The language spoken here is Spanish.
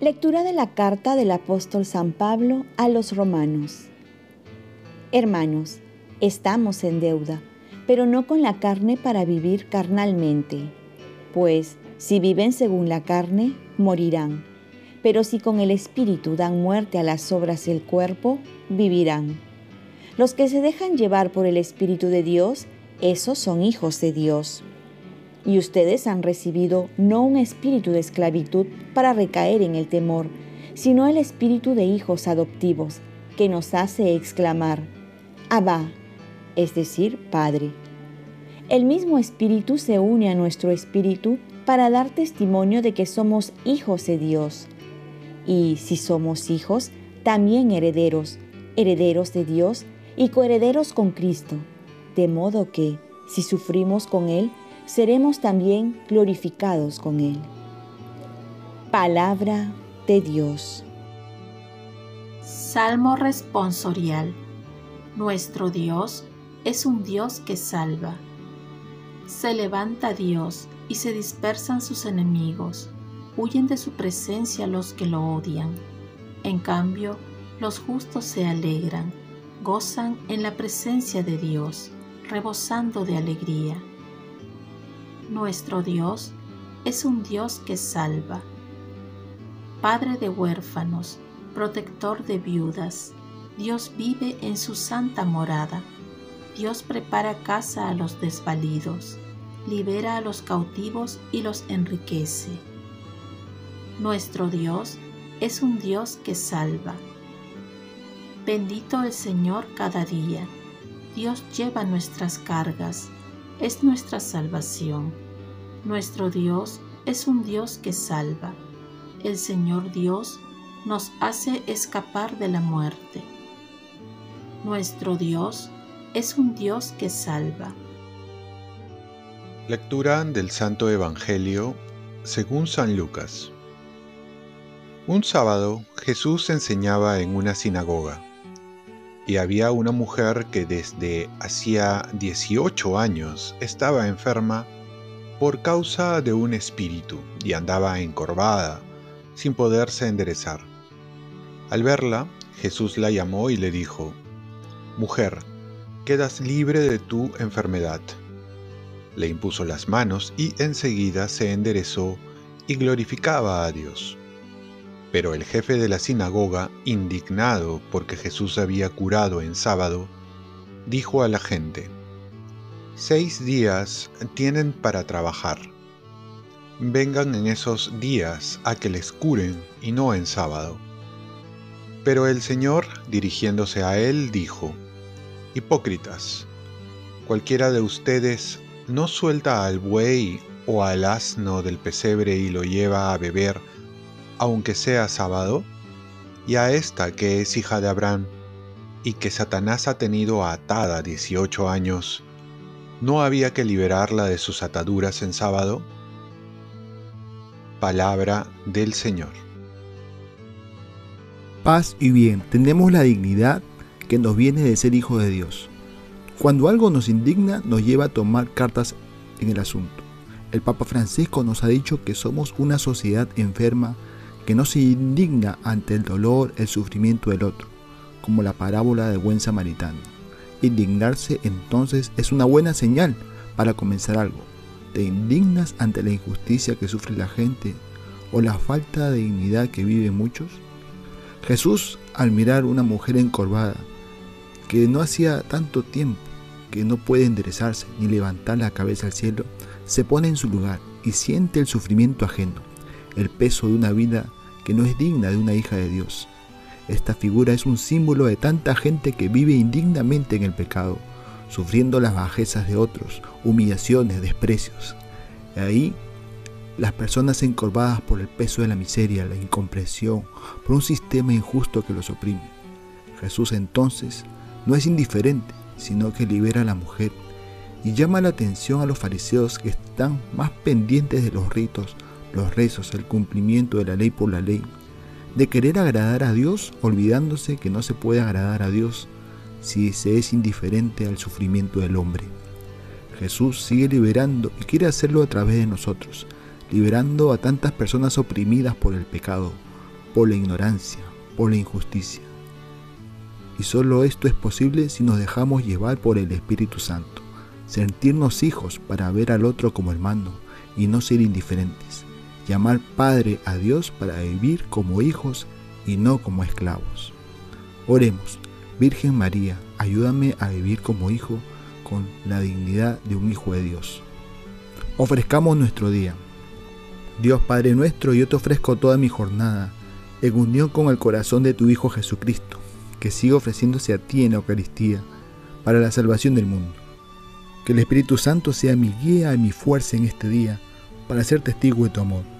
Lectura de la carta del apóstol San Pablo a los romanos. Hermanos, estamos en deuda, pero no con la carne para vivir carnalmente. Pues si viven según la carne, morirán. Pero si con el Espíritu dan muerte a las obras del cuerpo, vivirán. Los que se dejan llevar por el Espíritu de Dios, esos son hijos de Dios. Y ustedes han recibido no un espíritu de esclavitud para recaer en el temor, sino el espíritu de hijos adoptivos, que nos hace exclamar, Abba, es decir, Padre. El mismo espíritu se une a nuestro espíritu para dar testimonio de que somos hijos de Dios. Y si somos hijos, también herederos, herederos de Dios y coherederos con Cristo, de modo que, si sufrimos con Él, seremos también glorificados con Él. Palabra de Dios. Salmo responsorial. Nuestro Dios es un Dios que salva. Se levanta Dios y se dispersan sus enemigos. Huyen de su presencia los que lo odian. En cambio, los justos se alegran, gozan en la presencia de Dios, rebosando de alegría. Nuestro Dios es un Dios que salva. Padre de huérfanos, protector de viudas, Dios vive en su santa morada. Dios prepara casa a los desvalidos, libera a los cautivos y los enriquece. Nuestro Dios es un Dios que salva. Bendito el Señor cada día. Dios lleva nuestras cargas es nuestra salvación. Nuestro Dios es un Dios que salva. El Señor Dios nos hace escapar de la muerte. Nuestro Dios es un Dios que salva. Lectura del Santo Evangelio según San Lucas. Un sábado Jesús enseñaba en una sinagoga y había una mujer que desde hacía 18 años estaba enferma por causa de un espíritu y andaba encorvada, sin poderse enderezar. Al verla, Jesús la llamó y le dijo, Mujer, quedas libre de tu enfermedad. Le impuso las manos y enseguida se enderezó y glorificaba a Dios. Pero el jefe de la sinagoga, indignado porque Jesús había curado en sábado, dijo a la gente, Seis días tienen para trabajar. Vengan en esos días a que les curen y no en sábado. Pero el Señor, dirigiéndose a él, dijo, Hipócritas, cualquiera de ustedes no suelta al buey o al asno del pesebre y lo lleva a beber aunque sea sábado, y a esta que es hija de Abraham, y que Satanás ha tenido atada 18 años, ¿no había que liberarla de sus ataduras en sábado? Palabra del Señor. Paz y bien, tenemos la dignidad que nos viene de ser hijos de Dios. Cuando algo nos indigna, nos lleva a tomar cartas en el asunto. El Papa Francisco nos ha dicho que somos una sociedad enferma que no se indigna ante el dolor, el sufrimiento del otro, como la parábola del buen samaritano. Indignarse entonces es una buena señal para comenzar algo. ¿Te indignas ante la injusticia que sufre la gente o la falta de dignidad que viven muchos? Jesús, al mirar una mujer encorvada, que no hacía tanto tiempo que no puede enderezarse ni levantar la cabeza al cielo, se pone en su lugar y siente el sufrimiento ajeno el peso de una vida que no es digna de una hija de Dios. Esta figura es un símbolo de tanta gente que vive indignamente en el pecado, sufriendo las bajezas de otros, humillaciones, desprecios. Ahí, las personas encorvadas por el peso de la miseria, la incomprensión, por un sistema injusto que los oprime. Jesús entonces no es indiferente, sino que libera a la mujer y llama la atención a los fariseos que están más pendientes de los ritos los rezos, el cumplimiento de la ley por la ley, de querer agradar a Dios olvidándose que no se puede agradar a Dios si se es indiferente al sufrimiento del hombre. Jesús sigue liberando y quiere hacerlo a través de nosotros, liberando a tantas personas oprimidas por el pecado, por la ignorancia, por la injusticia. Y solo esto es posible si nos dejamos llevar por el Espíritu Santo, sentirnos hijos para ver al otro como hermano y no ser indiferentes, llamar Padre a Dios para vivir como hijos y no como esclavos. Oremos, Virgen María, ayúdame a vivir como hijo con la dignidad de un hijo de Dios. Ofrezcamos nuestro día. Dios Padre nuestro, yo te ofrezco toda mi jornada en unión con el corazón de tu Hijo Jesucristo, que sigue ofreciéndose a ti en la Eucaristía para la salvación del mundo. Que el Espíritu Santo sea mi guía y mi fuerza en este día para ser testigo de tu amor.